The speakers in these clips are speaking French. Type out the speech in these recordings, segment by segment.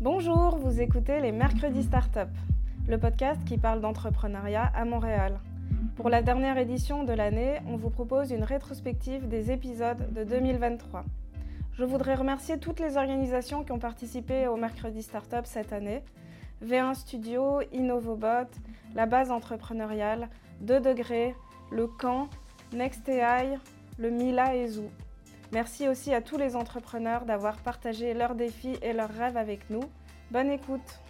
Bonjour, vous écoutez les Mercredis Startup, le podcast qui parle d'entrepreneuriat à Montréal. Pour la dernière édition de l'année, on vous propose une rétrospective des épisodes de 2023. Je voudrais remercier toutes les organisations qui ont participé au Mercredi Startup cette année. V1 Studio, InnovoBot, la base entrepreneuriale, 2 degrés, le camp, NextAI, le Mila et Zoo. Merci aussi à tous les entrepreneurs d'avoir partagé leurs défis et leurs rêves avec nous. Bonne écoute.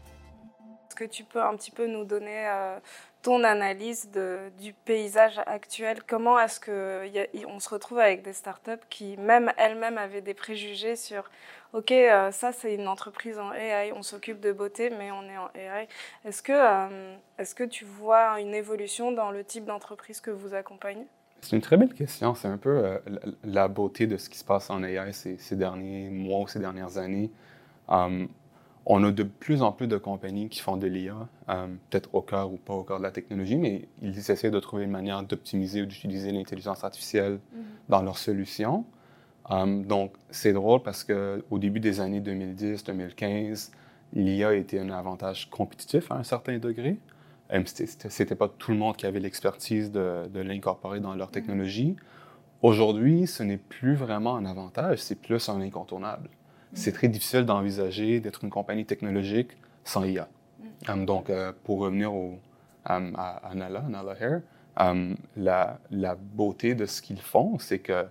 Est-ce que tu peux un petit peu nous donner euh, ton analyse du paysage actuel? Comment est-ce qu'on se retrouve avec des startups qui, même elles-mêmes, avaient des préjugés sur OK, euh, ça c'est une entreprise en AI, on s'occupe de beauté, mais on est en AI. Est-ce que, euh, est-ce que tu vois une évolution dans le type d'entreprise que vous accompagnez? C'est une très belle question. C'est un peu euh, la beauté de ce qui se passe en AI ces, derniers mois ou ces dernières années. Um, on a de plus en plus de compagnies qui font de l'IA, um, peut-être au cœur ou pas au cœur de la technologie, mais ils essaient de trouver une manière d'optimiser ou d'utiliser l'intelligence artificielle mm-hmm. dans leurs solutions. Um, donc, c'est drôle parce qu'au début des années 2010-2015, l'IA était un avantage compétitif à un certain degré. Euh, c'était pas tout le monde qui avait l'expertise de, l'incorporer dans leur technologie. Aujourd'hui, ce n'est plus vraiment un avantage, c'est plus un incontournable. C'est très difficile d'envisager d'être une compagnie technologique sans IA. Mm. Um, donc, euh, pour revenir au, um, à, Nala, Nala Hair, um, la, la, beauté de ce qu'ils font, c'est que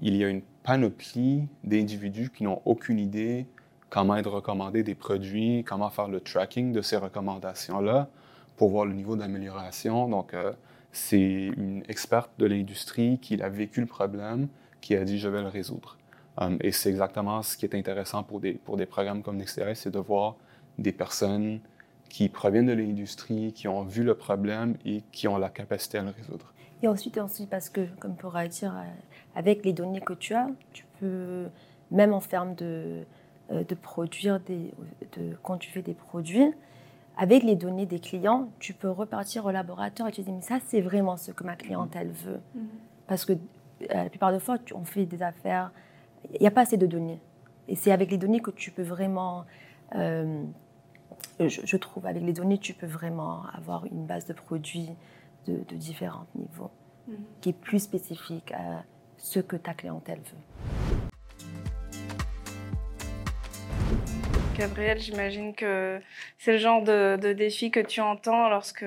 il y a une panoplie d'individus qui n'ont aucune idée comment être recommandé des produits, comment faire le tracking de ces recommandations-là, pour voir le niveau d'amélioration. Donc, euh, c'est une experte de l'industrie qui a vécu le problème, qui a dit je vais le résoudre. Um, et c'est exactement ce qui est intéressant pour des, pour des programmes comme NextAI, c'est de voir des personnes qui proviennent de l'industrie, qui ont vu le problème et qui ont la capacité à le résoudre. Et ensuite, ensuite parce que, comme pourra dire, euh, avec les données que tu as, tu peux, même en termes de, euh, de produire des, de, quand tu fais des produits, avec les données des clients, tu peux repartir au laboratoire et te dire, mais ça, c'est vraiment ce que ma clientèle veut. Mhm. Parce que euh, la plupart des fois, on fait des affaires, il n'y a pas assez de données. Et c'est avec les données que tu peux vraiment, euh, je, trouve, avec les données, tu peux vraiment avoir une base de produits de, différents niveaux, mhm. qui est plus spécifique à ce que ta clientèle veut. Gabriel, j'imagine que c'est le genre de, défi que tu entends lorsque,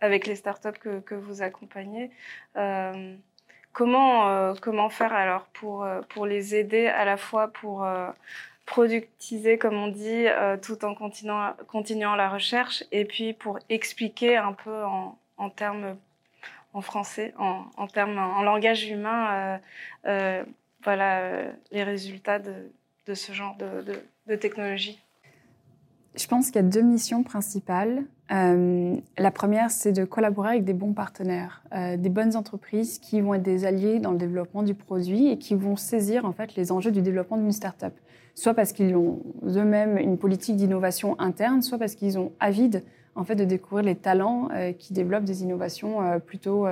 avec les startups que, vous accompagnez. Euh, comment, euh, comment faire alors pour, euh, pour les aider à la fois pour productiser, comme on dit, tout en continuant, la recherche et puis pour expliquer un peu en, termes en français, en, termes, en langage humain, voilà, les résultats de, de ce genre de, technologie Je pense qu'il y a deux missions principales. Euh, la première, c'est de collaborer avec des bons partenaires, euh, des bonnes entreprises qui vont être des alliés dans le développement du produit et qui vont saisir en fait les enjeux du développement d'une start-up. Soit parce qu'ils ont eux-mêmes une politique d'innovation interne, soit parce qu'ils ont avide en fait de découvrir les talents euh, qui développent des innovations plutôt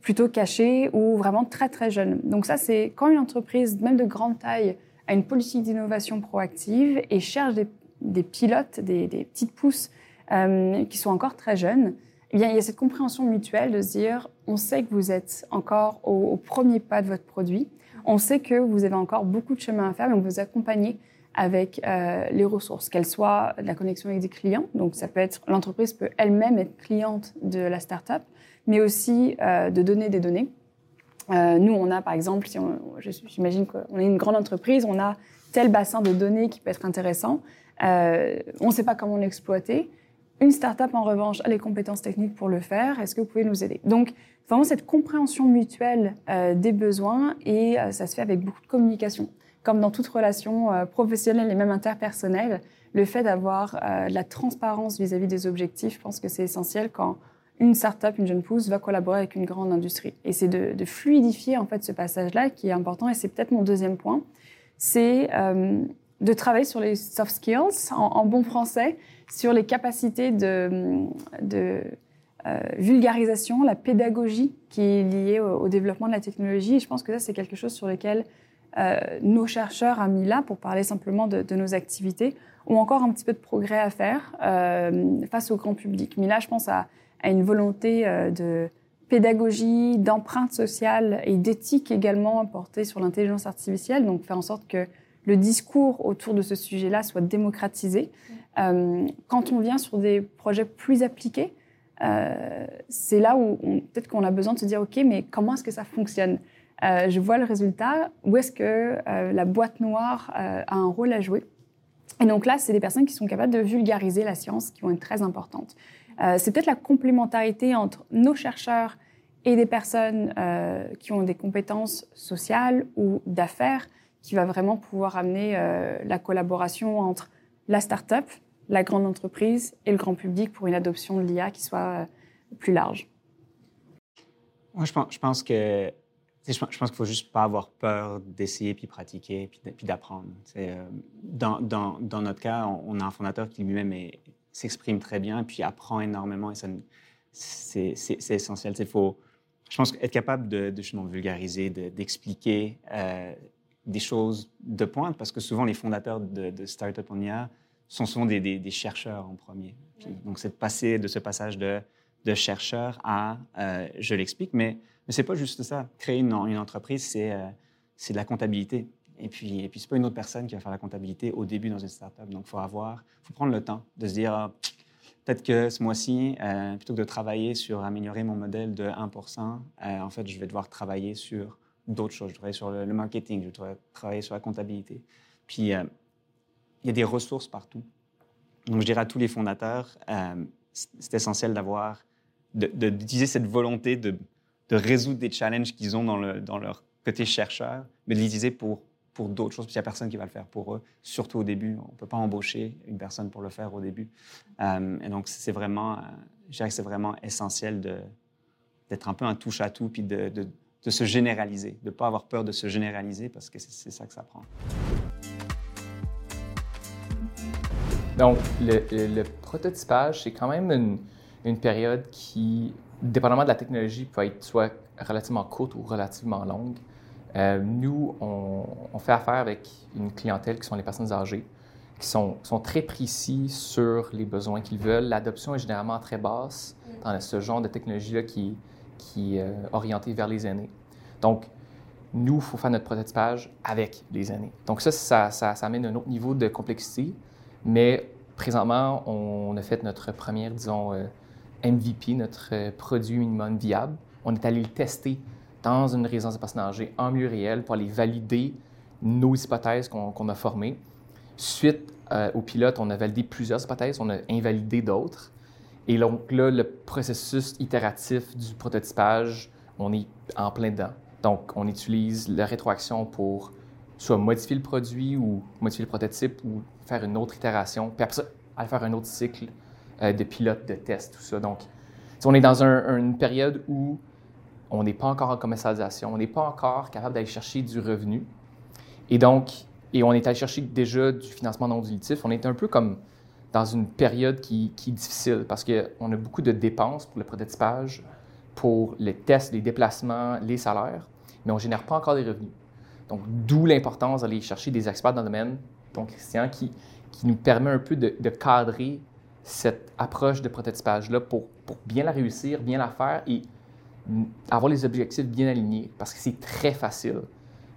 plutôt cachées ou vraiment très très jeunes. Donc ça, c'est quand une entreprise, même de grande taille, a une politique d'innovation proactive et cherche des, pilotes, des, petites pousses euh, qui sont encore très jeunes, eh bien, il y a cette compréhension mutuelle de se dire, on sait que vous êtes encore au, premier pas de votre produit, on sait que vous avez encore beaucoup de chemin à faire, mais on vous accompagner avec euh, les ressources, qu'elles soient la connexion avec des clients, donc ça peut être l'entreprise peut elle-même être cliente de la startup, mais aussi euh, de donner des données. Euh, nous, on a par exemple, si j'imagine qu'on est une grande entreprise, on a tel bassin de données qui peut être intéressant. Euh, on ne sait pas comment l'exploiter. Une startup, en revanche, a les compétences techniques pour le faire. Est-ce que vous pouvez nous aider? Donc, vraiment cette compréhension mutuelle euh, des besoins et ça se fait avec beaucoup de communication. Comme dans toute relation professionnelle et même interpersonnelle, le fait d'avoir de la transparence vis-à-vis -vis des objectifs, je pense que c'est essentiel quand une start-up, une jeune pousse, va collaborer avec une grande industrie. Et c'est de, fluidifier en fait ce passage-là qui est important. Et c'est peut-être mon deuxième point, c'est euh, de travailler sur les soft skills en, bon français, sur les capacités de, euh, vulgarisation, la pédagogie qui est liée au, développement de la technologie. Et je pense que ça, c'est quelque chose sur lequel euh, nos chercheurs à Mila, pour parler simplement de, de nos activités, ou encore un petit peu de progrès à faire face au grand public. Mais là, je pense à, à une volonté de pédagogie, d'empreinte sociale et d'éthique également portée sur l'intelligence artificielle, donc faire en sorte que le discours autour de ce sujet-là soit démocratisé. Euh, quand on vient sur des projets plus appliqués, euh, c'est là où peut-être qu'on a besoin de se dire, OK, mais comment est-ce que ça fonctionne? Euh, Je vois le résultat, où est-ce que la boîte noire a un rôle à jouer? Et donc là, c'est des personnes qui sont capables de vulgariser la science, qui vont être très importantes. C'est peut-être la complémentarité entre nos chercheurs et des personnes qui ont des compétences sociales ou d'affaires qui va vraiment pouvoir amener euh, la collaboration entre la start-up, la grande entreprise et le grand public pour une adoption de l'IA qui soit euh, plus large. Moi, je pense, que je pense qu'il faut juste pas avoir peur d'essayer puis pratiquer puis d'apprendre. Euh, dans, dans, notre cas, on, a un fondateur qui lui-même s'exprime très bien et puis apprend énormément et c'est essentiel. Il faut, je pense, être capable de, de justement vulgariser, d'expliquer des choses de pointe, parce que souvent les fondateurs de, de Startup en IA sont souvent des, chercheurs en premier. donc c'est de passer de ce passage de, de chercheur à, euh, je l'explique, mais, mais ce n'est pas juste ça. Créer une, une entreprise, c'est euh, c'est de la comptabilité. Et puis, et puis ce n'est pas une autre personne qui va faire la comptabilité au début dans une startup. Donc faut avoir, faut prendre le temps de se dire, ah, peut-être que ce mois-ci, euh, plutôt que de travailler sur améliorer mon modèle de 1%, en fait, je vais devoir travailler sur d'autres choses. Je travaille sur le, marketing, je travaille sur la comptabilité. Puis, euh, il y a des ressources partout. Donc, je dirais à tous les fondateurs, euh, c'est essentiel d'avoir, d'utiliser cette volonté de, résoudre des challenges qu'ils ont dans, dans, leur côté chercheur, mais de l'utiliser pour, pour d'autres choses, parce qu'il n'y a personne qui va le faire pour eux, surtout au début. On ne peut pas embaucher une personne pour le faire au début. Euh, et donc, c'est vraiment, je dirais que c'est vraiment essentiel d'être un peu un touche-à-tout, puis de se généraliser, de ne pas avoir peur de se généraliser parce que c'est ça que ça prend. Donc, le, prototypage, c'est quand même une, période qui, dépendamment de la technologie, peut être soit relativement courte ou relativement longue. Euh, nous, on, fait affaire avec une clientèle qui sont les personnes âgées, qui sont, très précis sur les besoins qu'ils veulent. L'adoption est généralement très basse dans ce genre de technologie-là qui, est euh, orienté vers les aînés. Donc, nous, il faut faire notre prototypage avec les aînés. Donc ça, ça, ça, amène un autre niveau de complexité, mais présentement, on a fait notre première, disons, euh, MVP, notre produit minimum viable. On est allé le tester dans une résidence de personnes âgées en milieu réel pour aller valider nos hypothèses qu'on a formées. Suite au pilote, on a validé plusieurs hypothèses, on a invalidé d'autres. Et donc là, le processus itératif du prototypage, on est en plein dedans. Donc, on utilise la rétroaction pour soit modifier le produit ou modifier le prototype ou faire une autre itération, puis après ça, aller faire un autre cycle euh, de pilote, de test, tout ça. Donc, on est dans une période où on n'est pas encore en commercialisation, on n'est pas encore capable d'aller chercher du revenu. Et donc, et on est allé chercher déjà du financement non dilutif. On est un peu comme dans une période qui, est difficile parce qu'on a beaucoup de dépenses pour le prototypage, pour les tests, les déplacements, les salaires, mais on ne génère pas encore des revenus. Donc, d'où l'importance d'aller chercher des experts dans le domaine, donc Christian, qui, qui nous permet un peu de, cadrer cette approche de prototypage-là pour, pour, bien la réussir, bien la faire et avoir les objectifs bien alignés. Parce que c'est très facile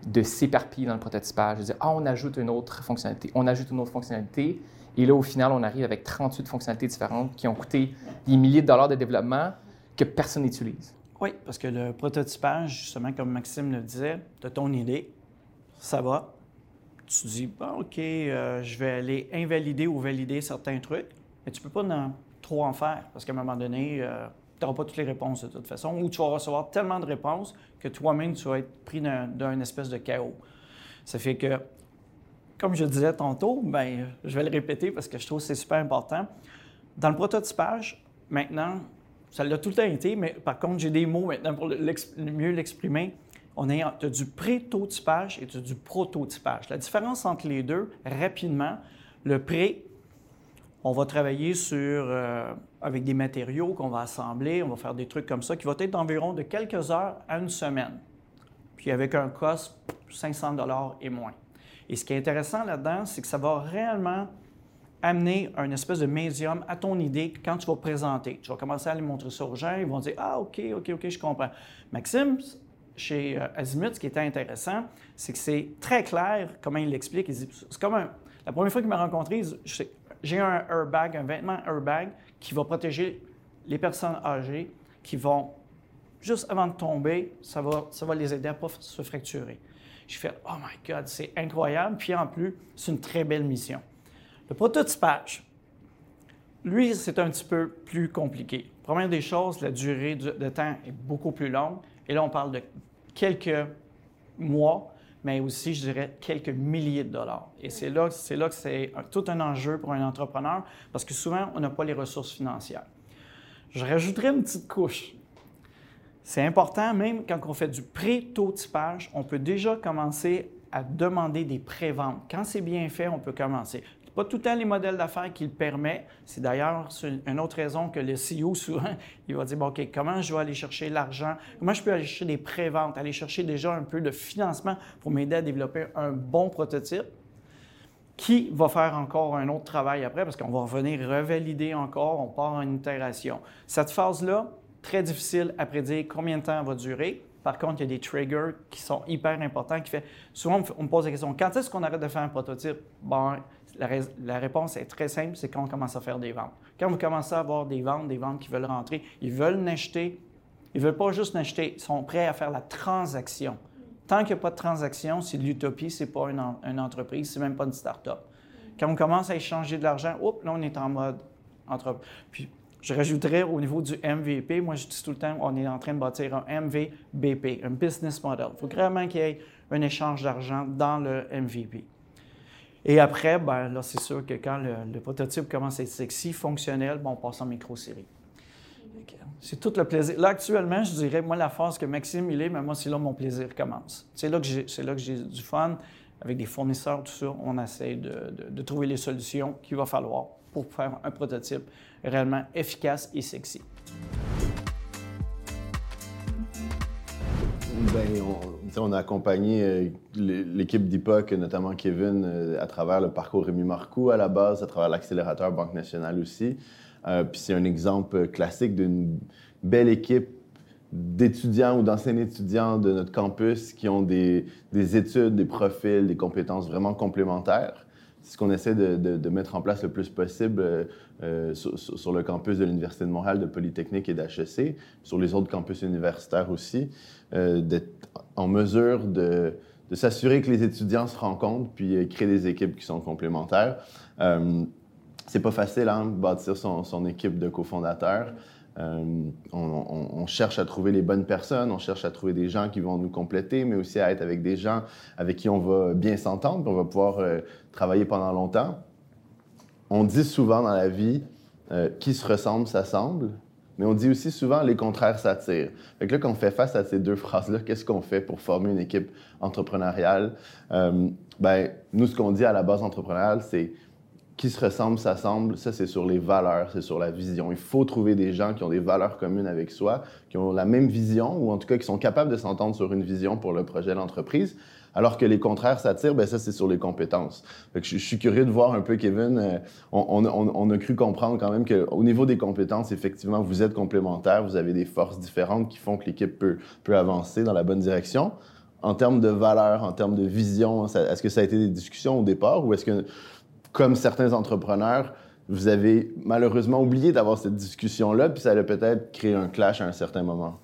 de s'éparpiller dans le prototypage, de dire, ah, on ajoute une autre fonctionnalité, on ajoute une autre fonctionnalité, et là, au final, on arrive avec 38 fonctionnalités différentes qui ont coûté des milliers de dollars de développement que personne n'utilise. Oui, parce que le prototypage, justement, comme Maxime le disait, de ton idée, ça va. Tu dis, bon, OK, euh, je vais aller invalider ou valider certains trucs, mais tu ne peux pas en, trop en faire parce qu'à un moment donné, euh, tu n'auras pas toutes les réponses de toute façon, ou tu vas recevoir tellement de réponses que toi-même, tu vas être pris d'un espèce de chaos. Ça fait que comme je disais tantôt, ben, je vais le répéter parce que je trouve que c'est super important. Dans le prototypage, maintenant, ça l'a tout le temps été, mais par contre, j'ai des mots maintenant pour mieux l'exprimer. On a du pré-totypage et du prototypage. La différence entre les deux, rapidement, le pré, on va travailler sur, euh, avec des matériaux qu'on va assembler, on va faire des trucs comme ça, qui vont être d'environ de quelques heures à une semaine. Puis avec un cost 500 et moins. Et ce qui est intéressant là-dedans, c'est que ça va réellement amener un espèce de médium à ton idée quand tu vas présenter. Tu vas commencer à aller montrer ça aux gens, ils vont dire Ah, OK, OK, OK, je comprends. Maxime, chez euh, Azimut, ce qui était intéressant, c'est que c'est très clair comment il l'explique. C'est comme un, la première fois qu'il m'a rencontré, j'ai un airbag, un vêtement airbag qui va protéger les personnes âgées qui vont, juste avant de tomber, ça va, ça va les aider à ne pas se fracturer. Je fais Oh my God, c'est incroyable. Puis en plus, c'est une très belle mission. Le prototypage, lui, c'est un petit peu plus compliqué. Première des choses, la durée de temps est beaucoup plus longue. Et là, on parle de quelques mois, mais aussi, je dirais, quelques milliers de dollars. Et c'est là, c'est là que c'est tout un enjeu pour un entrepreneur parce que souvent, on n'a pas les ressources financières. Je rajouterais une petite couche. C'est important, même quand on fait du pré-taux-typage, on peut déjà commencer à demander des préventes. Quand c'est bien fait, on peut commencer. Pas tout le temps les modèles d'affaires qui le permettent. C'est d'ailleurs une autre raison que le CEO, souvent, il va dire, bon, OK, comment je vais aller chercher l'argent? Comment je peux aller chercher des préventes, aller chercher déjà un peu de financement pour m'aider à développer un bon prototype? qui va faire encore un autre travail après parce qu'on va revenir revalider encore, on part en itération. Cette phase-là, très difficile à prédire combien de temps elle va durer. Par contre, il y a des triggers qui sont hyper importants qui fait souvent on me pose la question quand est-ce qu'on arrête de faire un prototype? Bon, la, réponse est très simple, c'est quand on commence à faire des ventes. Quand vous commencez à avoir des ventes, des ventes qui veulent rentrer, ils veulent n'acheter, ils ne veulent pas juste n'acheter, ils sont prêts à faire la transaction. Tant qu'il n'y a pas de transaction, c'est de l'utopie, ce n'est pas une, une entreprise, c'est même pas une start-up. Quand on commence à échanger de l'argent, hop, là, on est en mode entreprise. Puis, je rajouterais au niveau du MVP, moi je dis tout le temps, on est en train de bâtir un MVBP, un business model. Il faut vraiment qu'il y ait un échange d'argent dans le MVP. Et après, ben, là, c'est sûr que quand le, prototype commence à être sexy, fonctionnel, bon, on passe en micro-série. C'est tout le plaisir. Là, actuellement, je dirais, moi, la phase que Maxime, il est, mais moi, c'est là mon plaisir commence. C'est là que j'ai du fun. Avec des fournisseurs, tout ça, on essaie de, de trouver les solutions qu'il va falloir pour faire un prototype réellement efficace et sexy. Ben, on, a accompagné euh, l'équipe d'IPOC, notamment Kevin, euh, à travers le parcours Rémi Marcoux à la base, à travers l'accélérateur Banque Nationale aussi. Euh, c'est un exemple classique d'une belle équipe d'étudiants ou d'anciens étudiants de notre campus qui ont des, études, des profils, des compétences vraiment complémentaires. Ce qu'on essaie de, mettre en place le plus possible sur, le campus de l'Université de Montréal, de Polytechnique et d'HEC, sur les autres campus universitaires aussi. Euh, d'être en mesure de, s'assurer que les étudiants se rencontrent puis euh, créer des équipes qui sont complémentaires. Euh, c'est pas facile, hein, bâtir son, équipe de cofondateurs. Euh, on, cherche à trouver les bonnes personnes, on cherche à trouver des gens qui vont nous compléter, mais aussi à être avec des gens avec qui on va bien s'entendre, on va pouvoir travailler pendant longtemps. On dit souvent dans la vie, qui se ressemble s'assemble mais on dit aussi souvent les contraires s'attirent. Fait que là, quand on fait face à ces deux phrases-là, qu'est-ce qu'on fait pour former une équipe entrepreneuriale? Euh, ben, nous, ce qu'on dit à la base entrepreneuriale, c'est qui se ressemble s'assemble. Ça, c'est sur les valeurs, c'est sur la vision. Il faut trouver des gens qui ont des valeurs communes avec soi, qui ont la même vision, ou en tout cas qui sont capables de s'entendre sur une vision pour le projet de l'entreprise. Alors que les contraires s'attirent, ben ça, c'est sur les compétences. je, suis curieux de voir un peu, Kevin. Euh, on, a cru comprendre quand même qu'au niveau des compétences, effectivement, vous êtes complémentaires, vous avez des forces différentes qui font que l'équipe peut, peut avancer dans la bonne direction. En termes de valeur, en termes de vision, est-ce que ça a été des discussions au départ ou est-ce que, comme certains entrepreneurs, vous avez malheureusement oublié d'avoir cette discussion-là, puis ça a peut-être créé un clash à un certain moment?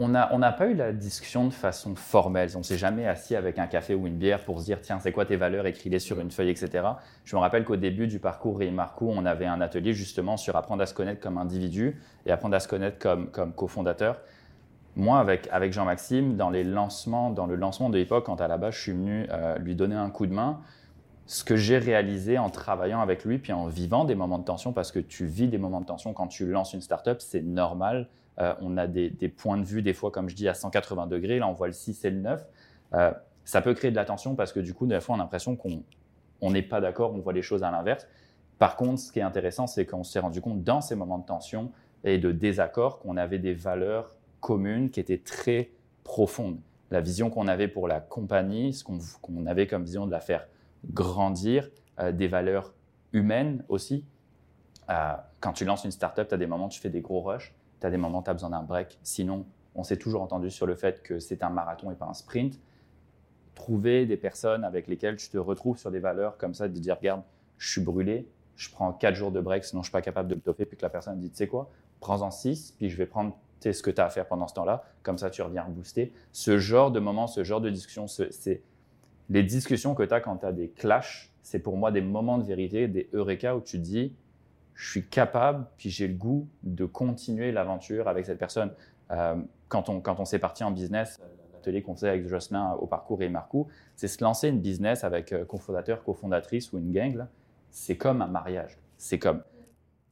on n'a pas eu la discussion de façon formelle. On s'est jamais assis avec un café ou une bière pour se dire tiens, c'est quoi tes valeurs, écris-les sur une feuille, etc. Je me rappelle qu'au début du parcours Ray Marco, on avait un atelier justement sur apprendre à se connaître comme individu et apprendre à se connaître comme, comme cofondateur. Moi, avec, Jean-Maxime, dans le lancement de l'époque, quand à la base je suis venu euh, lui donner un coup de main, ce que j'ai réalisé en travaillant avec lui, puis en vivant des moments de tension, parce que tu vis des moments de tension quand tu lances une startup, c'est normal euh, on a des, points de vue, des fois, comme je dis, à 180 degrés. Là, on voit le 6 et le 9. Euh, ça peut créer de la tension parce que du coup, des fois, on a l'impression qu'on n'est pas d'accord, on voit les choses à l'inverse. Par contre, ce qui est intéressant, c'est qu'on s'est rendu compte dans ces moments de tension et de désaccord qu'on avait des valeurs communes qui étaient très profondes. La vision qu'on avait pour la compagnie, ce qu'on avait comme vision de la faire grandir, euh, des valeurs humaine aussi. Euh, quand tu lances une startup, tu as des moments où tu fais des gros rushs, tu as des moments où tu as besoin d'un break. Sinon, on s'est toujours entendu sur le fait que c'est un marathon et pas un sprint. Trouver des personnes avec lesquelles tu te retrouves sur des valeurs comme ça, de dire, regarde, je suis brûlé, je prends 4 jours de break, sinon je suis pas capable de le toffer, puis que la personne dit, tu sais quoi, prends-en 6, puis je vais prendre ce que tu as à faire pendant ce temps-là, comme ça tu reviens booster. Ce genre de moment, ce genre de discussion, c'est les discussions que tu as quand tu as des clashs, c'est pour moi des moments de vérité, des eureka où tu dis, je suis capable, puis j'ai le goût de continuer l'aventure avec cette personne. Euh, quand on, quand on s'est parti en business, l'atelier qu'on faisait avec Jocelyn au parcours et Marcou, c'est se lancer une business avec euh, cofondateur, cofondatrice ou une gang. C'est comme un mariage. C'est comme,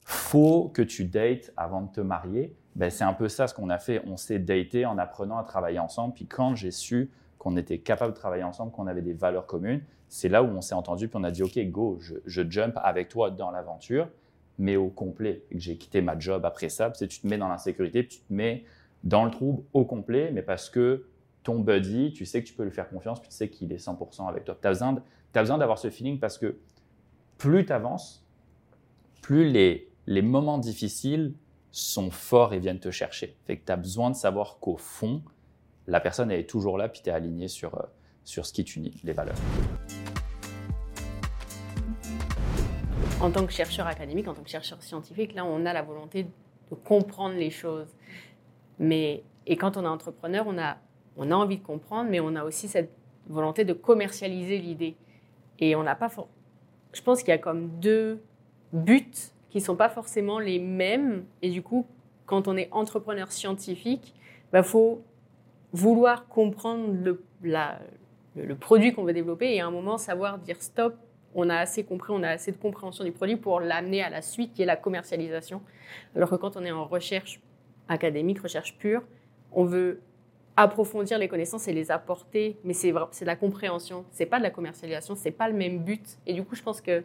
faut que tu dates avant de te marier. Ben, c'est un peu ça ce qu'on a fait. On s'est daté en apprenant à travailler ensemble. Puis quand j'ai su qu'on était capable de travailler ensemble, qu'on avait des valeurs communes, c'est là où on s'est entendu. Puis on a dit, OK, go, je, jump avec toi dans l'aventure mais au complet. J'ai quitté ma job après ça. Puis tu te mets dans l'insécurité, puis tu te mets dans le trouble au complet, mais parce que ton buddy, tu sais que tu peux lui faire confiance, puis tu sais qu'il est 100% avec toi. Tu as besoin, besoin d'avoir ce feeling parce que plus tu avances, plus les, les moments difficiles sont forts et viennent te chercher. Fait que tu as besoin de savoir qu'au fond, la personne est toujours là, puis tu es aligné sur, euh, sur ce qui t'unit, les valeurs. en tant que chercheur académique, en tant que chercheur scientifique, là, on a la volonté de comprendre les choses. Mais, et quand on est entrepreneur, on a, on a envie de comprendre, mais on a aussi cette volonté de commercialiser l'idée. Et on n'a pas. Je pense qu'il y a comme deux buts qui ne sont pas forcément les mêmes. Et du coup, quand on est entrepreneur scientifique, il bah, faut vouloir comprendre le, le produit qu'on veut développer et à un moment savoir dire stop, on a assez compris, on a assez de compréhension du produit pour l'amener à la suite qui est la commercialisation. Alors que quand on est en recherche académique, recherche pure, on veut approfondir les connaissances et les apporter, mais c'est de la compréhension, c'est pas de la commercialisation, c'est pas le même but. Et du coup, je pense que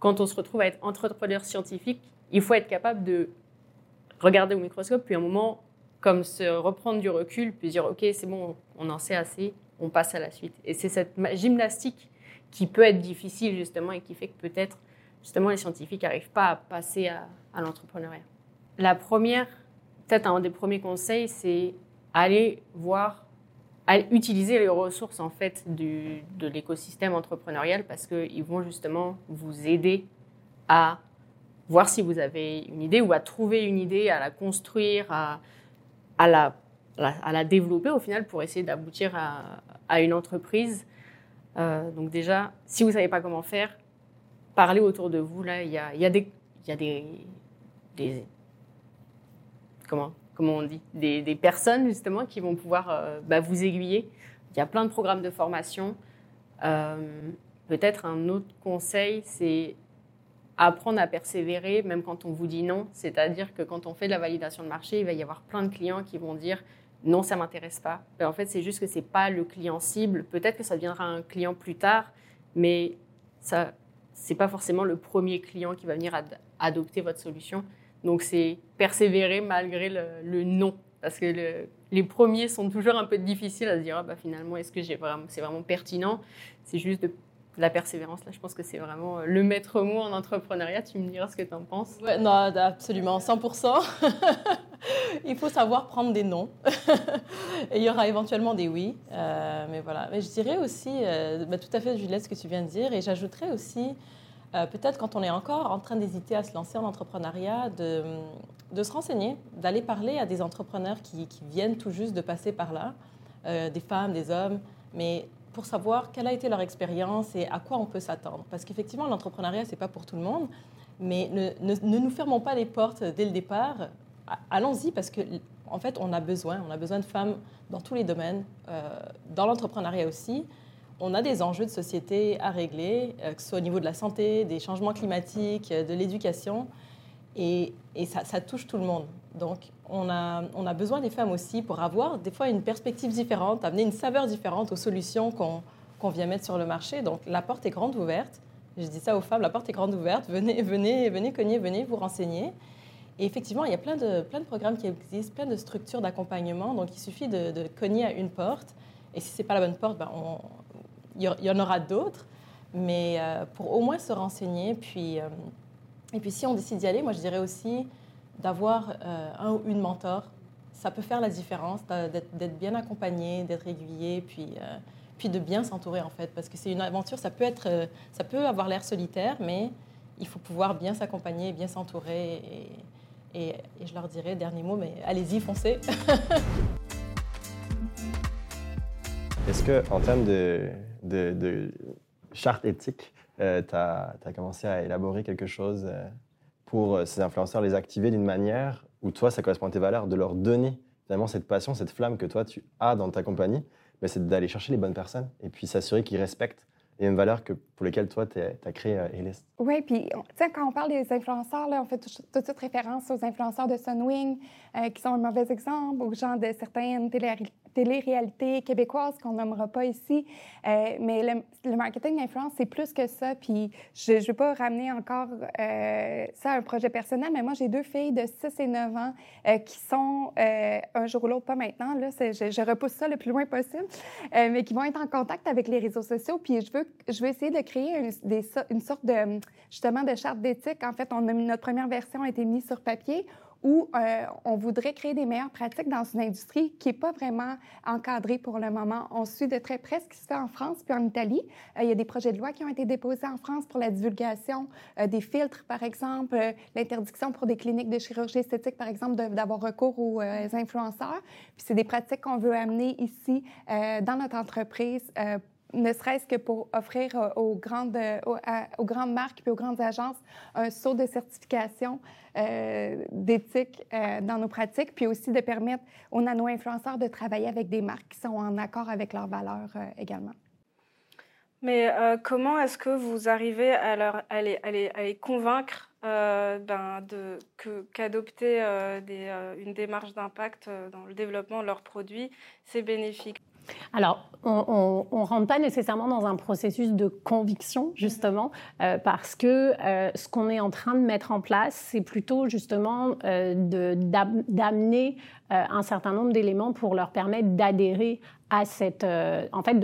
quand on se retrouve à être entrepreneur scientifique, il faut être capable de regarder au microscope, puis à un moment, comme se reprendre du recul, puis dire ok, c'est bon, on en sait assez, on passe à la suite. Et c'est cette gymnastique qui peut être difficile justement et qui fait que peut-être justement les scientifiques n'arrivent pas à passer à, l'entrepreneuriat. La première, peut-être un des premiers conseils, c'est aller voir, utiliser les ressources en fait du, de l'écosystème entrepreneurial parce qu'ils vont justement vous aider à voir si vous avez une idée ou à trouver une idée, à la construire, à, à, la, à la, développer au final pour essayer d'aboutir à, à, une entreprise euh, donc déjà, si vous ne savez pas comment faire, parlez autour de vous. Là, il y a, y a, des, y a des, des, comment, comment on dit, des, des, personnes justement qui vont pouvoir euh, bah, vous aiguiller. Il y a plein de programmes de formation. Euh, peut-être un autre conseil, c'est apprendre à persévérer même quand on vous dit non. C'est-à-dire que quand on fait de la validation de marché, il va y avoir plein de clients qui vont dire non, ça m'intéresse pas. Ben, en fait, c'est juste que c'est pas le client cible. Peut-être que ça deviendra un client plus tard, mais ça, c'est pas forcément le premier client qui va venir adopter votre solution. Donc, c'est persévérer malgré le, non, parce que les premiers sont toujours un peu difficiles à se dire, ah, bah, finalement, est-ce que c'est vraiment pertinent? C'est juste de la persévérance, là, je pense que c'est vraiment euh, le maître mot en entrepreneuriat. Tu me diras ce que tu en penses. Non, absolument, 100%. il faut savoir prendre des non. Et il y aura éventuellement des oui. Euh, mais voilà. Mais je dirais aussi, euh, bah, tout à fait, Juliette, ce que tu viens de dire. Et j'ajouterais aussi, peut-être quand on est encore en train d'hésiter à se lancer en entrepreneuriat, de, de se renseigner, d'aller parler à des entrepreneurs qui, qui, viennent tout juste de passer par là, des femmes, des hommes. Mais pour savoir quelle a été leur expérience et à quoi on peut s'attendre. Parce qu'effectivement, l'entrepreneuriat, ce n'est pas pour tout le monde, mais ne, ne, nous fermons pas les portes dès le départ. Allons-y parce que en fait, on a besoin, on a besoin de femmes dans tous les domaines, euh, dans l'entrepreneuriat aussi. On a des enjeux de société à régler, euh, que ce soit au niveau de la santé, des changements climatiques, euh, de l'éducation, et, ça, touche tout le monde. Donc, on a, besoin des femmes aussi pour avoir des fois une perspective différente, amener une saveur différente aux solutions qu'on vient mettre sur le marché. Donc la porte est grande ouverte. Je dis ça aux femmes, la porte est grande ouverte. Venez, venez, venez cogner, venez vous renseigner. Et effectivement, il y a plein de, plein de programmes qui existent, plein de structures d'accompagnement. Donc il suffit de, cogner à une porte. Et si ce n'est pas la bonne porte, ben il y en aura d'autres. mais euh, pour au moins se renseigner. Puis, euh, et puis si on décide d'y aller, moi je dirais aussi d'avoir euh, un ou une mentor. Ça peut faire la différence, d'être bien accompagné, d'être aiguillé, puis, puis de bien s'entourer en fait. Parce que c'est une aventure, ça peut, être, ça peut avoir l'air solitaire, mais il faut pouvoir bien s'accompagner, bien s'entourer. Et, je leur dirais, dernier mot, mais allez-y, foncez. Est-ce qu'en termes de, de, de, charte éthique, euh, tu as, commencé à élaborer quelque chose euh, pour euh, ces influenceurs, les activer d'une manière où toi, ça correspond à tes valeurs, de leur donner finalement cette passion, cette flamme que toi, tu as dans ta compagnie, mais c'est d'aller chercher les bonnes personnes et puis s'assurer qu'ils respectent les mêmes valeurs que pour lesquelles toi, tu as créé euh, Elist. Oui, puis quand on parle des influenceurs, là, on fait tout, tout, de suite référence aux influenceurs de Sunwing, qui sont un mauvais exemple, aux gens de certaines télé télé-réalité québécoise qu'on nommera pas ici. Euh, mais le, marketing d'influence, c'est plus que ça. Puis je ne vais pas ramener encore euh, ça à un projet personnel, mais moi, j'ai deux filles de 6 et 9 ans euh, qui sont un jour ou l'autre, pas maintenant, là, je, repousse ça le plus loin possible, mais qui vont être en contact avec les réseaux sociaux. Puis je veux, je veux essayer de créer une, sorte de, justement, de charte d'éthique. En fait, on a notre première version a été mise sur papier où euh, on voudrait créer des meilleures pratiques dans une industrie qui n'est pas vraiment encadrée pour le moment. On suit de très près ce qui se fait en France puis en Italie. Euh, il y a des projets de loi qui ont été déposés en France pour la divulgation euh, des filtres, par exemple, l'interdiction pour des cliniques de chirurgie esthétique, par exemple, d'avoir recours aux influenceurs. Puis c'est des pratiques qu'on veut amener ici dans notre entreprise ne serait-ce que pour offrir aux grandes, aux, grandes marques et aux grandes agences un saut de certification euh, d'éthique euh, dans nos pratiques, puis aussi de permettre aux nano-influenceurs de travailler avec des marques qui sont en accord avec leurs valeurs euh, également. Mais comment est-ce que vous arrivez à, les, convaincre ben, qu'adopter une démarche d'impact dans le développement de leurs produits, c'est bénéfique? Alors, on ne rentre pas nécessairement dans un processus de conviction, justement, euh, parce que euh, ce qu'on est en train de mettre en place, c'est plutôt justement euh, d'amener un certain nombre d'éléments pour leur permettre d'adhérer à cette, en fait,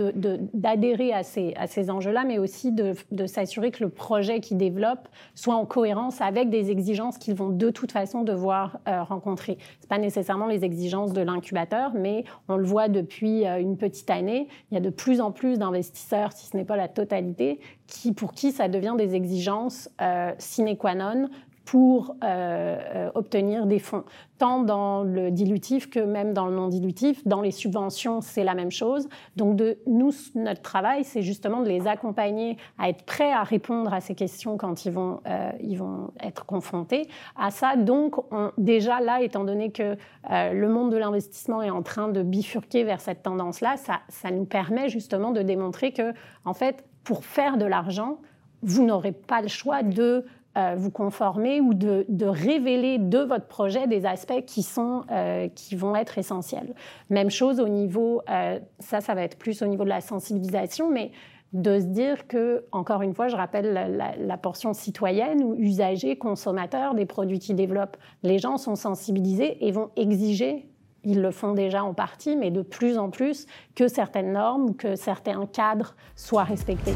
d'adhérer à ces, à ces enjeux-là, mais aussi de, s'assurer que le projet qu'ils développent soit en cohérence avec des exigences qu'ils vont de toute façon devoir rencontrer. C'est pas nécessairement les exigences de l'incubateur, mais on le voit depuis euh, une petite année, il y a de plus en plus d'investisseurs, si ce n'est pas la totalité, qui, pour qui ça devient des exigences sine qua non pour euh, euh, obtenir des fonds, tant dans le dilutif que même dans le non dilutif. Dans les subventions, c'est la même chose. Donc, de, nous, notre travail, c'est justement de les accompagner à être prêts à répondre à ces questions quand ils vont, euh, ils vont être confrontés à ça. Donc, on, déjà là, étant donné que le monde de l'investissement est en train de bifurquer vers cette tendance-là, ça, ça nous permet justement de démontrer que, en fait, pour faire de l'argent, vous n'aurez pas le choix de euh, vous conformer ou de, révéler de votre projet des aspects qui, sont, euh, qui vont être essentiels. Même chose au niveau, euh, ça, ça va être plus au niveau de la sensibilisation, mais de se dire que, encore une fois, je rappelle la, la portion citoyenne ou usager, consommateur des produits qu'ils développent. Les gens sont sensibilisés et vont exiger ils le font déjà en partie, mais de plus en plus, que certaines normes, que certains cadres soient respectés.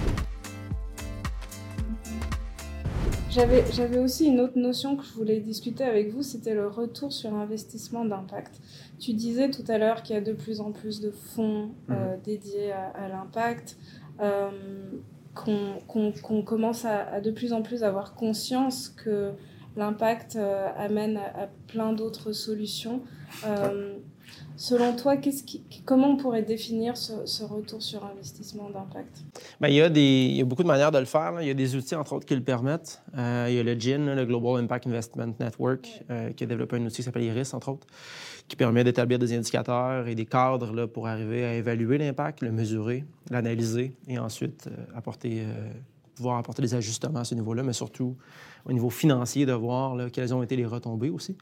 J'avais aussi une autre notion que je voulais discuter avec vous, c'était le retour sur investissement d'impact. Tu disais tout à l'heure qu'il y a de plus en plus de fonds euh, mhm. dédiés à, l'impact, euh, qu'on commence à, de plus en plus avoir conscience que l'impact euh, amène à, plein d'autres solutions. Selon toi, qui, comment on pourrait définir ce, retour sur investissement d'impact? Bien, il, y a des, il y a beaucoup de manières de le faire. Il y a des outils, entre autres, qui le permettent. Euh, il y a le GIN, le Global Impact Investment Network, euh, qui a développé un outil qui s'appelle IRIS, entre autres, qui permet d'établir des indicateurs et des cadres là, pour arriver à évaluer l'impact, le mesurer, l'analyser et ensuite euh, apporter, pouvoir apporter des ajustements à ce niveau-là, mais surtout au niveau financier, de voir là, quelles ont été les retombées aussi.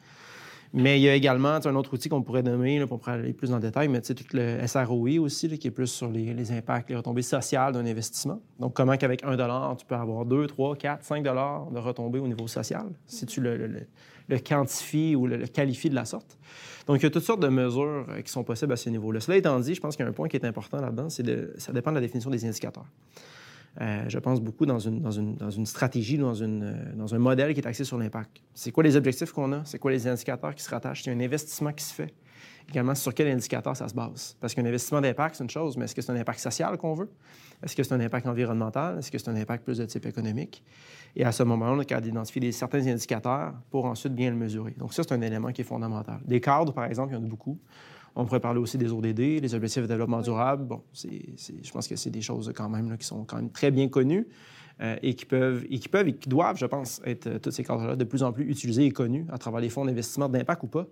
Mais il y a également un autre outil qu'on pourrait nommer, pour aller plus en détail, mais tout le SROI aussi, qui est plus sur les, impacts, les retombées sociales d'un investissement. Donc, comment qu'avec un dollar, tu peux avoir 2, 3, 4, 5 dollars de retombées au niveau social, si tu le, quantifies ou le, qualifies de la sorte. Donc, il y a toutes sortes de mesures euh, qui sont possibles à ce niveau-là. Cela étant dit, je pense qu'il y a un point qui est important là-dedans, c'est que ça dépend de la définition des indicateurs. Euh, je pense beaucoup dans une, stratégie, dans, euh, dans un modèle qui est axé sur l'impact. C'est quoi les objectifs qu'on a? C'est quoi les indicateurs qui se rattachent? Il y a un investissement qui se fait. Également, sur quel indicateur ça se base? Parce qu'un investissement d'impact, c'est une chose, mais est-ce que c'est un impact social qu'on veut? Est-ce que c'est un impact environnemental? Est-ce que c'est un impact plus de type économique? Et à ce moment-là, on a qu'à identifier certains indicateurs pour ensuite bien le mesurer. Donc ça, c'est un élément qui est fondamental. Des cadres, par exemple, il y en a beaucoup. On pourrait parler aussi des ODD, les objectifs de développement durable. Bon, je pense que c'est des choses quand même qui sont quand même très bien connues euh, et, qui peuvent, et qui peuvent et qui doivent, je pense, être euh, tous ces cadres-là de plus en plus utilisés et connus à travers les fonds d'investissement d'impact ou pas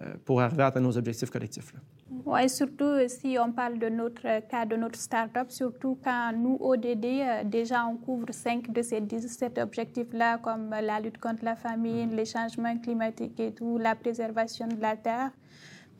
euh, pour arriver à atteindre nos objectifs collectifs. Oui, surtout si on parle de notre cas, de notre start-up, surtout quand nous, ODD, déjà on couvre cinq de ces 17 objectifs-là, comme la lutte contre la famine, les changements climatiques et tout, la préservation de la terre.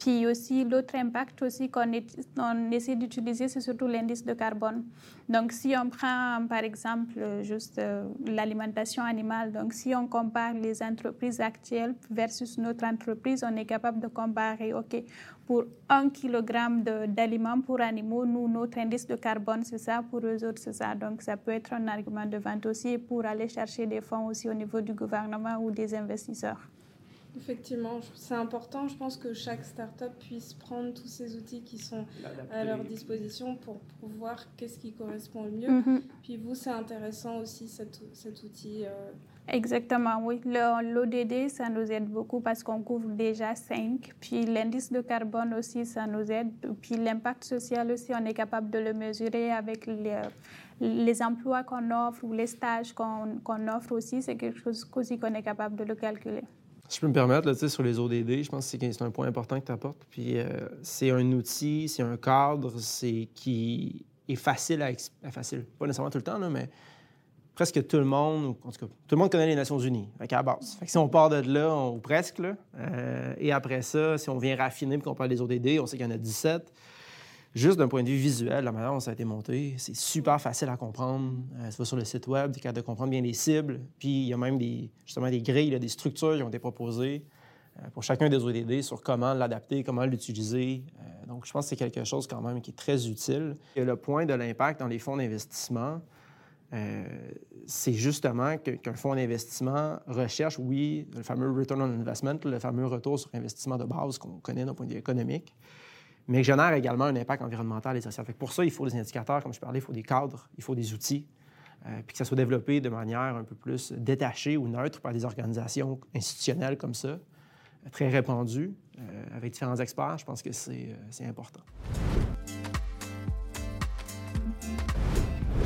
Puis aussi, l'autre impact aussi qu'on on essaie d'utiliser, c'est surtout l'indice de carbone. Donc, si on prend, par exemple, juste euh, l'alimentation animale, donc si on compare les entreprises actuelles versus notre entreprise, on est capable de comparer, OK, pour un kilogramme d'aliments pour animaux, nous, notre indice de carbone, c'est ça, pour eux autres, c'est ça. Donc, ça peut être un argument de vente aussi pour aller chercher des fonds aussi au niveau du gouvernement ou des investisseurs. Effectivement, c'est important. Je pense que chaque start-up puisse prendre tous ces outils qui sont à leur disposition pour, voir qu'est-ce qui correspond le mieux. Mhm. Puis vous, c'est intéressant aussi cet, cet outil. Euh, Exactement, oui. L'ODD, ça nous aide beaucoup parce qu'on couvre déjà 5. Puis l'indice de carbone aussi, ça nous aide. Puis l'impact social aussi, on est capable de le mesurer avec les, les emplois qu'on offre ou les stages qu'on offre aussi. C'est quelque chose aussi qu'on est capable de le calculer. Si je peux me permettre, là, sur les ODD, je pense que c'est un point important que tu apportes. Puis euh, c'est un outil, c'est un cadre c'est qui est facile à, facile, pas nécessairement tout le temps, là, mais presque tout le monde, en tout cas, tout le monde connaît les Nations Unies, à la base. Fait que si on part de là, ou presque, là, euh, et après ça, si on vient raffiner et qu'on parle des ODD, on sait qu'il y en a 17 juste d'un point de vue visuel, la manière dont ça a été monté, c'est super facile à comprendre. Euh, sur le site web, tu es capable de comprendre bien les cibles. Puis il y a même des, justement des grilles, des structures qui ont été proposées euh, pour chacun des ODD sur comment l'adapter, comment l'utiliser. Euh, donc je pense que c'est quelque chose quand même qui est très utile. Et le point de l'impact dans les fonds d'investissement, c'est justement qu'un fonds d'investissement recherche, oui, le fameux return on investment, le fameux retour sur investissement de base qu'on connaît d'un point de vue économique mais génère également un impact environnemental et social. pour ça, il faut des indicateurs, comme je parlais, il faut des cadres, il faut des outils, euh, puis que ça soit développé de manière un peu plus détachée ou neutre par des organisations institutionnelles comme ça, très répandues, euh, avec différents experts. Je pense que c'est euh, important.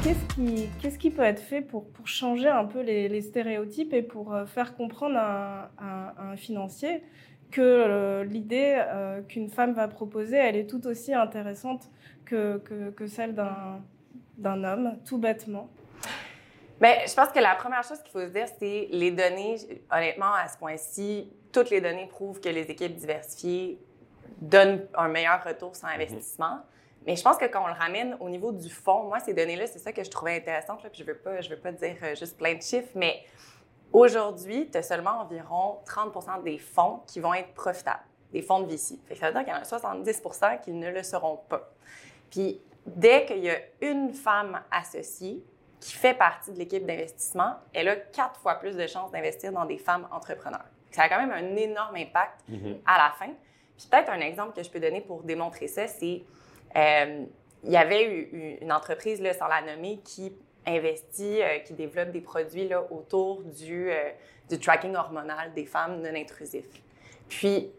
Qu'est-ce qui, peut être fait pour, changer un peu les, stéréotypes et pour faire comprendre à un financier que euh, l'idée euh, qu'une femme va proposer, elle est tout aussi intéressante que, que, celle d'un homme, tout bêtement. Bien, je pense que la première chose qu'il faut se dire, c'est les données. Honnêtement, à ce point-ci, toutes les données prouvent que les équipes diversifiées donnent un meilleur retour sur investissement. Mais je pense que quand on le ramène au niveau du fond, moi, ces données-là, c'est ça que je trouvais intéressant. Puis je ne veux, pas, je veux pas dire euh, juste plein de chiffres, mais Aujourd'hui, tu as seulement environ 30% des fonds qui vont être profitables, des fonds de VC. ça veut dire qu'il y en a 70 qui ne le seront pas. Puis, dès qu'il y a une femme associée qui fait partie de l'équipe d'investissement, elle a quatre fois plus de chances d'investir dans des femmes entrepreneurs. Ça a quand même un énorme impact mm-hmm. à la fin. Puis peut-être un exemple que je peux donner pour démontrer ça, c'est euh, il y avait une entreprise, là, sans la nommer, qui investi, euh, qui développe des produits là, autour du, euh, du tracking hormonal des femmes non intrusifs. Puis,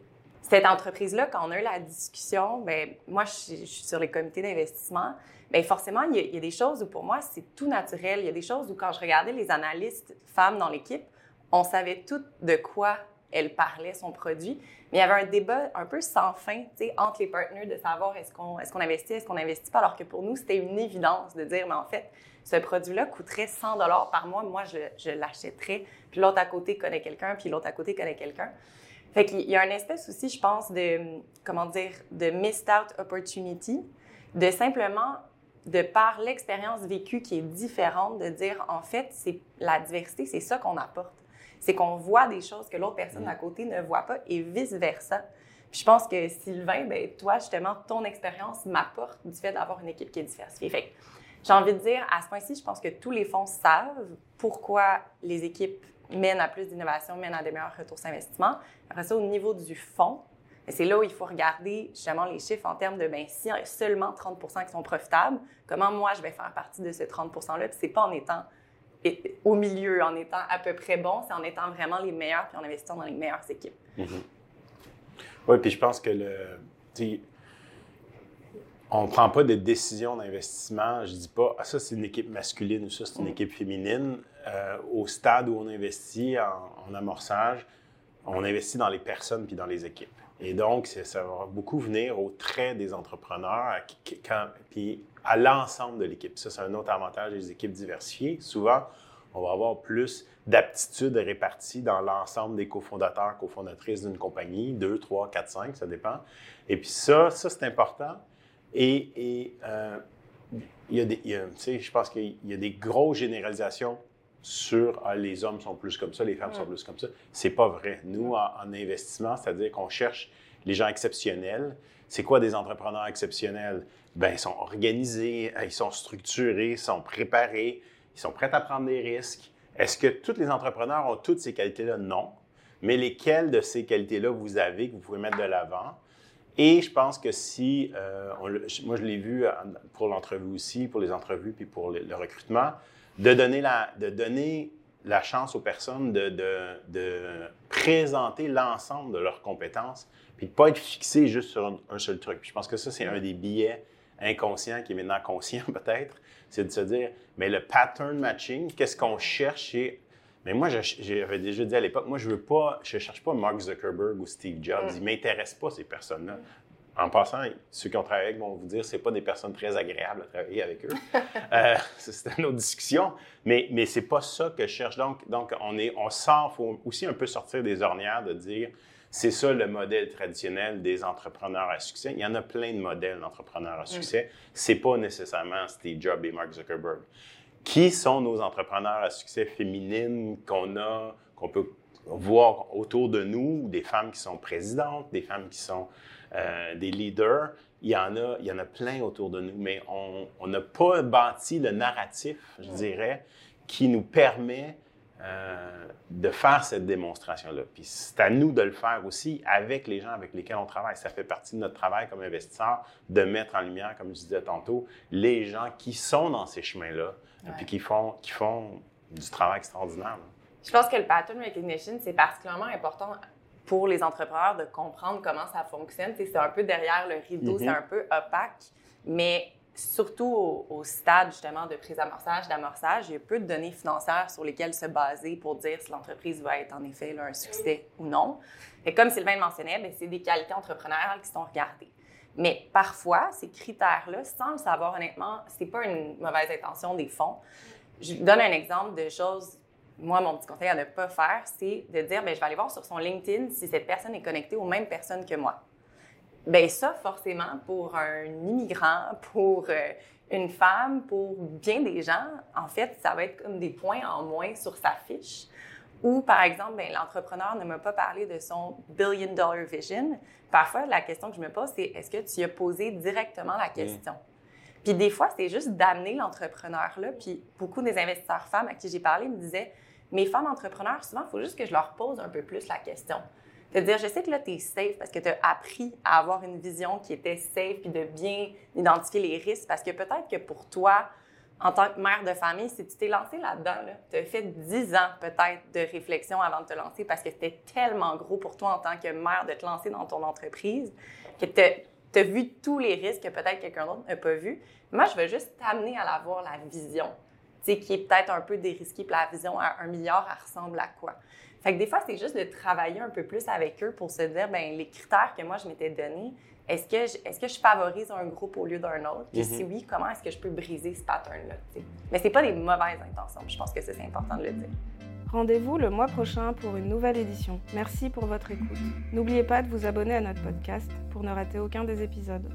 cette entreprise-là, quand on a eu la discussion, ben moi, je, suis sur les comités d'investissement, bien, forcément, il y, a, des choses où pour moi, c'est tout naturel. Il y a des choses où quand je regardais les analystes femmes dans l'équipe, on savait tout de quoi elle parlait son produit. Mais il y avait un débat un peu sans fin entre les partenaires de savoir est-ce qu'on est qu'on investit, est-ce qu'on n'investit pas, alors que pour nous, c'était une évidence de dire, mais en fait, ce produit-là coûterait 100 dollars par mois, moi, je, l'achèterais. Puis l'autre à côté connaît quelqu'un, puis l'autre à côté connaît quelqu'un. Fait qu'il y a un espèce aussi, je pense, de, comment dire, de missed out opportunity, de simplement, de par l'expérience vécue qui est différente, de dire, en fait, c'est la diversité, c'est ça qu'on apporte. C'est qu'on voit des choses que l'autre personne à côté ne voit pas et vice-versa. je pense que Sylvain, ben, toi, justement, ton expérience m'apporte du fait d'avoir une équipe qui est diversifiée. Fait J'ai envie de dire, à ce point-ci, je pense que tous les fonds savent pourquoi les équipes mènent à plus d'innovation, mènent à des meilleurs retours sur investissement. Après ça, au niveau du fonds, c'est là où il faut regarder justement les chiffres en termes de, ben si seulement 30 qui sont profitables, comment moi je vais faire partie de ces 30 %-là? Puis c'est pas en étant au milieu, en étant à peu près bon, c'est en étant vraiment les meilleurs puis en investissant dans les meilleures équipes. Mm-hmm. Oui, puis je pense que le, on ne prend pas de décision d'investissement. Je ne dis pas, ah, ça c'est une équipe masculine ou ça c'est une équipe féminine. Euh, au stade où on investit en, amorçage, on investit dans les personnes puis dans les équipes. Et donc, ça va beaucoup venir au trait des entrepreneurs, puis à l'ensemble de l'équipe. Ça, c'est un autre avantage des équipes diversifiées. Souvent, on va avoir plus d'aptitudes réparties dans l'ensemble des cofondateurs, cofondatrices d'une compagnie, 2, 3, 4, 5, ça dépend. Et puis ça, ça c'est important. Et, euh, il y a des, je pense qu'il y a des grosses généralisations sur ah, les hommes sont plus comme ça, les femmes sont plus comme ça. C'est pas vrai. Nous, en, investissement, c'est-à-dire qu'on cherche les gens exceptionnels. C'est quoi des entrepreneurs exceptionnels? Ben, ils sont organisés, ils sont structurés, ils sont préparés, ils sont prêts à prendre des risques. Est-ce que tous les entrepreneurs ont toutes ces qualités-là? Non. Mais lesquelles de ces qualités-là vous avez que vous pouvez mettre de l'avant? Et je pense que si, euh, moi je l'ai vu pour l'entrevue aussi, pour les entrevues puis pour le, recrutement, de donner la, de donner la chance aux personnes de, de, présenter l'ensemble de leurs compétences, puis de ne pas être fixé juste sur un, seul truc. je pense que ça, c'est un des billets inconscients qui est maintenant conscient peut-être, c'est de se dire, mais le pattern matching, qu'est-ce qu'on cherche chez mais moi, j'avais déjà dit à l'époque, moi, je veux pas, je cherche pas Mark Zuckerberg ou Steve Jobs. Mm. Ils m'intéressent pas, ces personnes-là. En passant, ceux qui ont travaillé avec vont vous dire que ce pas des personnes très agréables à travailler avec eux. euh, c'est une autre discussion. Mais, mais c'est pas ça que je cherche. Donc, donc on, est, on sort, il faut aussi un peu sortir des ornières de dire c'est ça le modèle traditionnel des entrepreneurs à succès. Il y en a plein de modèles d'entrepreneurs à mm. succès. C'est pas nécessairement Steve Jobs et Mark Zuckerberg qui sont nos entrepreneurs à succès féminines qu'on a, qu'on peut voir autour de nous, des femmes qui sont présidentes, des femmes qui sont euh, des leaders. Il y, en a, il y en a plein autour de nous, mais on n'a pas bâti le narratif, je dirais, qui nous permet euh, de faire cette démonstration-là. Puis c'est à nous de le faire aussi avec les gens avec lesquels on travaille. Ça fait partie de notre travail comme investisseur de mettre en lumière, comme je disais tantôt, les gens qui sont dans ces chemins-là, et puis qui font, qui font du travail extraordinaire. Je pense que le pattern recognition, c'est particulièrement important pour les entrepreneurs de comprendre comment ça fonctionne. C'est un peu derrière le rideau, c'est mm-hmm. un peu opaque, mais surtout au, stade justement de prise d'amorçage, d'amorçage, il y a peu de données financières sur lesquelles se baser pour dire si l'entreprise va être en effet un succès ou non. Et comme Sylvain le mentionnait, ben, c'est des qualités entrepreneuriales qui sont regardées. Mais parfois, ces critères-là, sans le savoir honnêtement, c'est pas une mauvaise intention des fonds. Je donne un exemple de choses, moi, mon petit conseil à ne pas faire, c'est de dire, ben, je vais aller voir sur son LinkedIn si cette personne est connectée aux mêmes personnes que moi. Bien, ça, forcément, pour un immigrant, pour euh, une femme, pour bien des gens, en fait, ça va être comme des points en moins sur sa fiche. Ou, par exemple, ben, l'entrepreneur ne m'a pas parlé de son billion dollar vision. Parfois, la question que je me pose, c'est est-ce que tu as posé directement la question? Puis des fois, c'est juste d'amener l'entrepreneur là. Puis beaucoup des investisseurs femmes à qui j'ai parlé me disaient, mes femmes entrepreneurs, souvent, il faut juste que je leur pose un peu plus la question. De dire, je sais que là, tu es safe parce que tu as appris à avoir une vision qui était safe, puis de bien identifier les risques, parce que peut-être que pour toi, en tant que mère de famille, si tu t'es lancé là-dedans, tu as fait 10 ans peut-être de réflexion avant de te lancer parce que c'était tellement gros pour toi en tant que mère de te lancer dans ton entreprise que tu as vu tous les risques que peut-être quelqu'un d'autre n'a pas vu. Moi, je veux juste t'amener à avoir la vision, qui est peut-être un peu dérisquée, puis la vision à un milliard, elle ressemble à quoi? Fait que des fois, c'est juste de travailler un peu plus avec eux pour se dire, ben les critères que moi, je m'étais donnés, est-ce que, je, est-ce que je favorise un groupe au lieu d'un autre? Puis si mhm. oui, comment est-ce que je peux briser ce pattern-là? Mais c'est pas des mauvaises intentions. Je pense que c'est important de le dire. Rendez-vous le mois prochain pour une nouvelle édition. Merci pour votre écoute. N'oubliez pas de vous abonner à notre podcast pour ne rater aucun des épisodes.